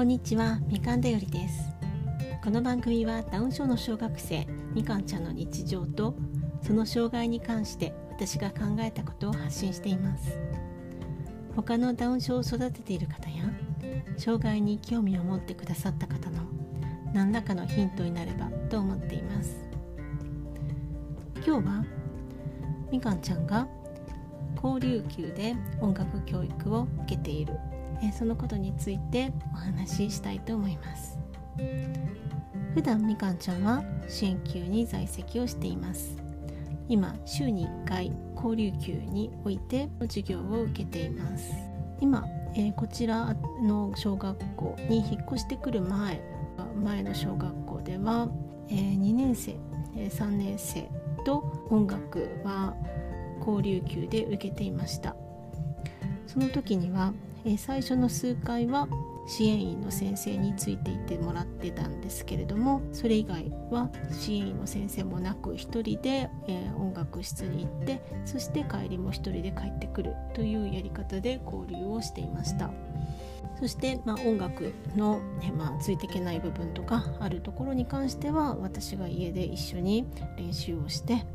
こんにちはみかんだよりです。この番組はダウン症の小学生みかんちゃんの日常とその障害に関して私が考えたことを発信しています。他のダウン症を育てている方や障害に興味を持ってくださった方の何らかのヒントになればと思っています。今日はみかんちゃんが交流級で音楽教育を受けている。えそのことについてお話ししたいと思います。普段みかんちゃんは支援級に在籍をしています。今週に1回交流級において授業を受けています。今、えー、こちらの小学校に引っ越してくる前前の小学校では、えー、2年生、えー、3年生と音楽は交流級で受けていました。その時にはえ最初の数回は支援員の先生についていてもらってたんですけれどもそれ以外は支援員の先生もなく1人で、え、音楽室に行ってそして帰りも1人で帰ってくるというやり方で交流をしていました。そして、まあ、音楽の、ねまあ、ついていけない部分とかあるところに関しては私が家で一緒に練習をして、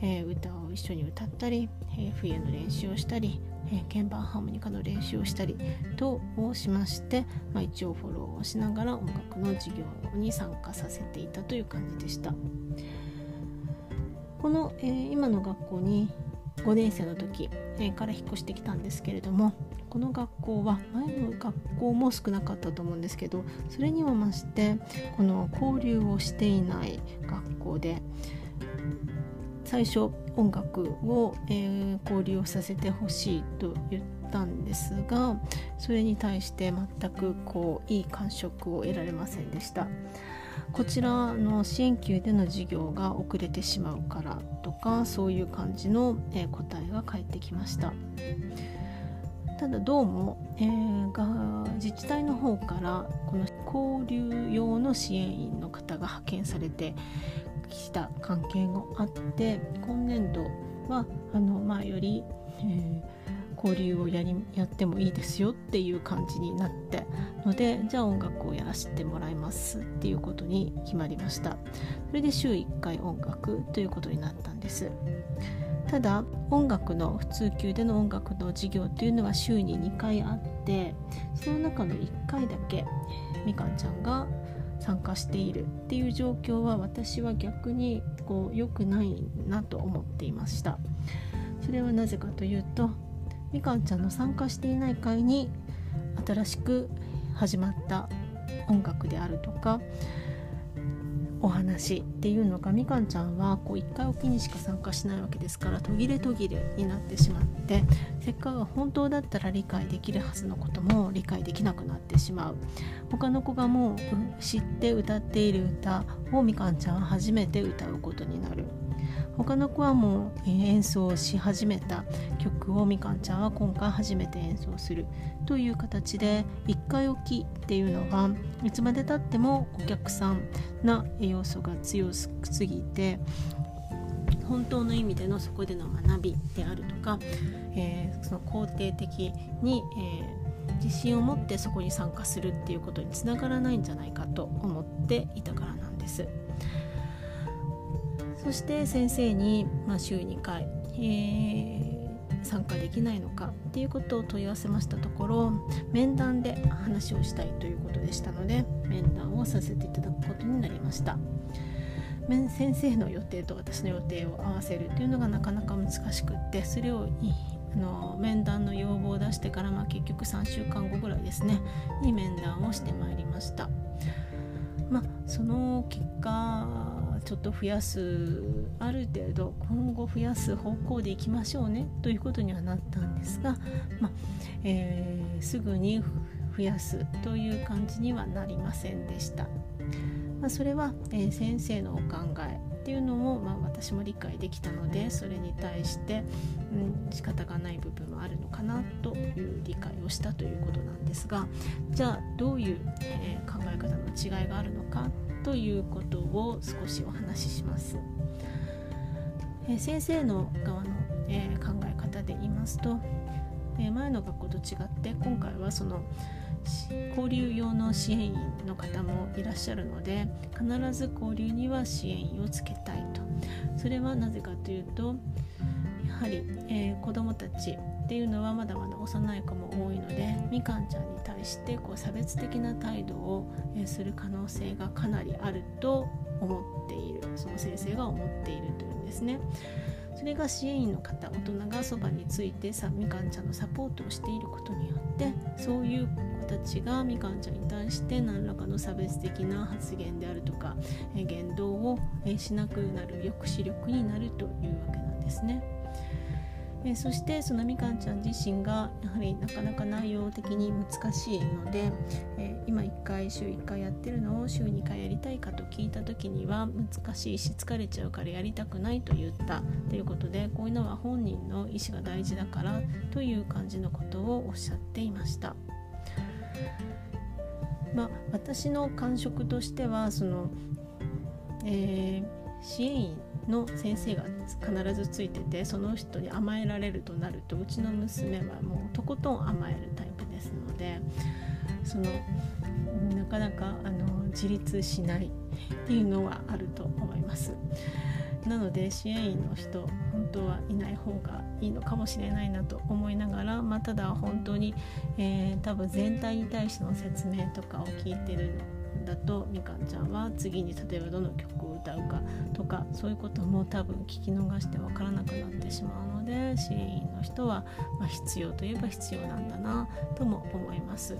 えー、歌を一緒に歌ったり、えー、冬の練習をしたりえ鍵盤ハーモニカの練習をしたりとをしまして、まあ、一応フォローをしながら音楽の授業に参加させていたという感じでした。この、えー、今の学校に5年生の時、えー、から引っ越してきたんですけれどもこの学校は前の学校も少なかったと思うんですけどそれには増してこの交流をしていない学校で最初音楽を、えー、交流をさせてほしいと言ったんですがそれに対して全くこういい感触を得られませんでした。こちらの支援級での授業が遅れてしまうからとかそういう感じの、えー、答えが返ってきました。ただどうも、えー、が自治体の方からこの交流用の支援員の方が派遣されてきた関係があって今年度はあの、まあ、より、えー、交流をやりやってもいいですよっていう感じになってのでじゃあ音楽をやらせてもらいますっていうことに決まりました。それで週1回音楽ということになったんです。ただ音楽の普通級での音楽の授業というのは週に2回あってその中の1回だけみかんちゃんが参加しているっていう状況は私は逆にこう良くないなと思っていました。それはなぜかというとみかんちゃんの参加していない会に新しく始まった音楽であるとかお話っていうのがみかんちゃんはこう1回おきにしか参加しないわけですから途切れ途切れになってしまってせっかく本当だったら理解できるはずのことも理解できなくなってしまう。他の子がもう知って歌っている歌をみかんちゃんは初めて歌うことになる。他の子はもう演奏し始めた曲をみかんちゃんは今回初めて演奏するという形で1回おきっていうのはいつまでたってもお客さんな要素が強すぎて本当の意味でのそこでの学びであるとか、えー、その肯定的に、えー、自信を持ってそこに参加するっていうことにつながらないんじゃないかと思っていたからなんです。そして先生に、まあ、週2回、えー、参加できないのかっていうことを問い合わせましたところ面談で話をしたいということでしたので面談をさせていただくことになりました先生の予定と私の予定を合わせるというのがなかなか難しくってそれをあの面談の要望を出してから、まあ、結局3週間後ぐらいですねに面談をしてまいりました。まあ、その結果ちょっと増やすある程度今後増やす方向でいきましょうねということにはなったんですが、まあえー、すぐに増やすという感じにはなりませんでした。まあ、それは、えー、先生のお考えっていうのも、まあ、私も理解できたのでそれに対して、うん、仕方がない部分もあるのかなという理解をしたということなんですがじゃあどういう、えー、考え方の違いがあるのかということを少しお話しします。えー、先生の側の、えー、考え方で言いますとえ前の学校と違って今回はその交流用の支援員の方もいらっしゃるので必ず交流には支援員をつけたいとそれはなぜかというとやはり、えー、子どもたちっていうのはまだまだ幼い子も多いのでみかんちゃんに対してこう差別的な態度を、えする可能性がかなりあると思っているその先生が思っているというんですね。それが支援員の方大人がそばについてさみかんちゃんのサポートをしていることによってそういう子たちがみかんちゃんに対して何らかの差別的な発言であるとか言動をしなくなる抑止力になるというわけなんですね。えそしてそのみかんちゃん自身がやはりなかなか内容的に難しいので、え今1回週1回やってるのを週2回やりたいかと聞いた時には難しいし疲れちゃうからやりたくないと言ったということでこういうのは本人の意思が大事だからという感じのことをおっしゃっていました。まあ、私の感触としてはその、えー、支援員の先生が必ずついててその人に甘えられるとなるとうちの娘はもうとことん甘えるタイプですのでそのなかなかあの自立しないっていうのはあると思います。なので支援員の人本当はいない方がいいのかもしれないなと思いながら、まあ、ただ本当に、えー、多分全体に対しての説明とかを聞いてるんだとみかんちゃんは次に例えばどの曲を歌うかかそういうことも多分聞き逃して分からなくなってしまうので支援員の人は、まあ、必要といえば必要なんだなとも思います。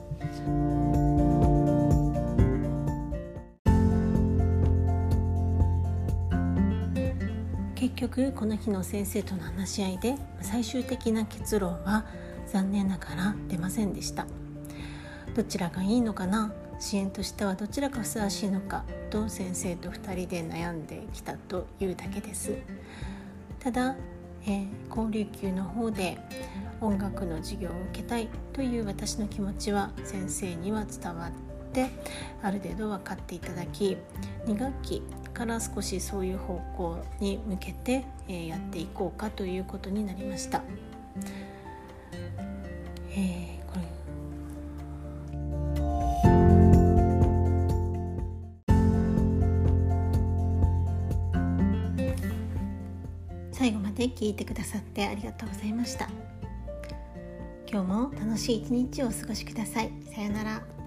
結局この日の先生との話し合いで最終的な結論は残念ながら出ませんでしたどちらがいいのかな？支援としてはどちらがふさわしいのかと先生と2人で悩んできたというだけですただ、えー、交流級の方で音楽の授業を受けたいという私の気持ちは先生には伝わってある程度分かっていただき2学期から少しそういう方向に向けて、えー、やっていこうかということになりました。えー最後まで聞いてくださってありがとうございました。今日も楽しい一日をお過ごしください。さようなら。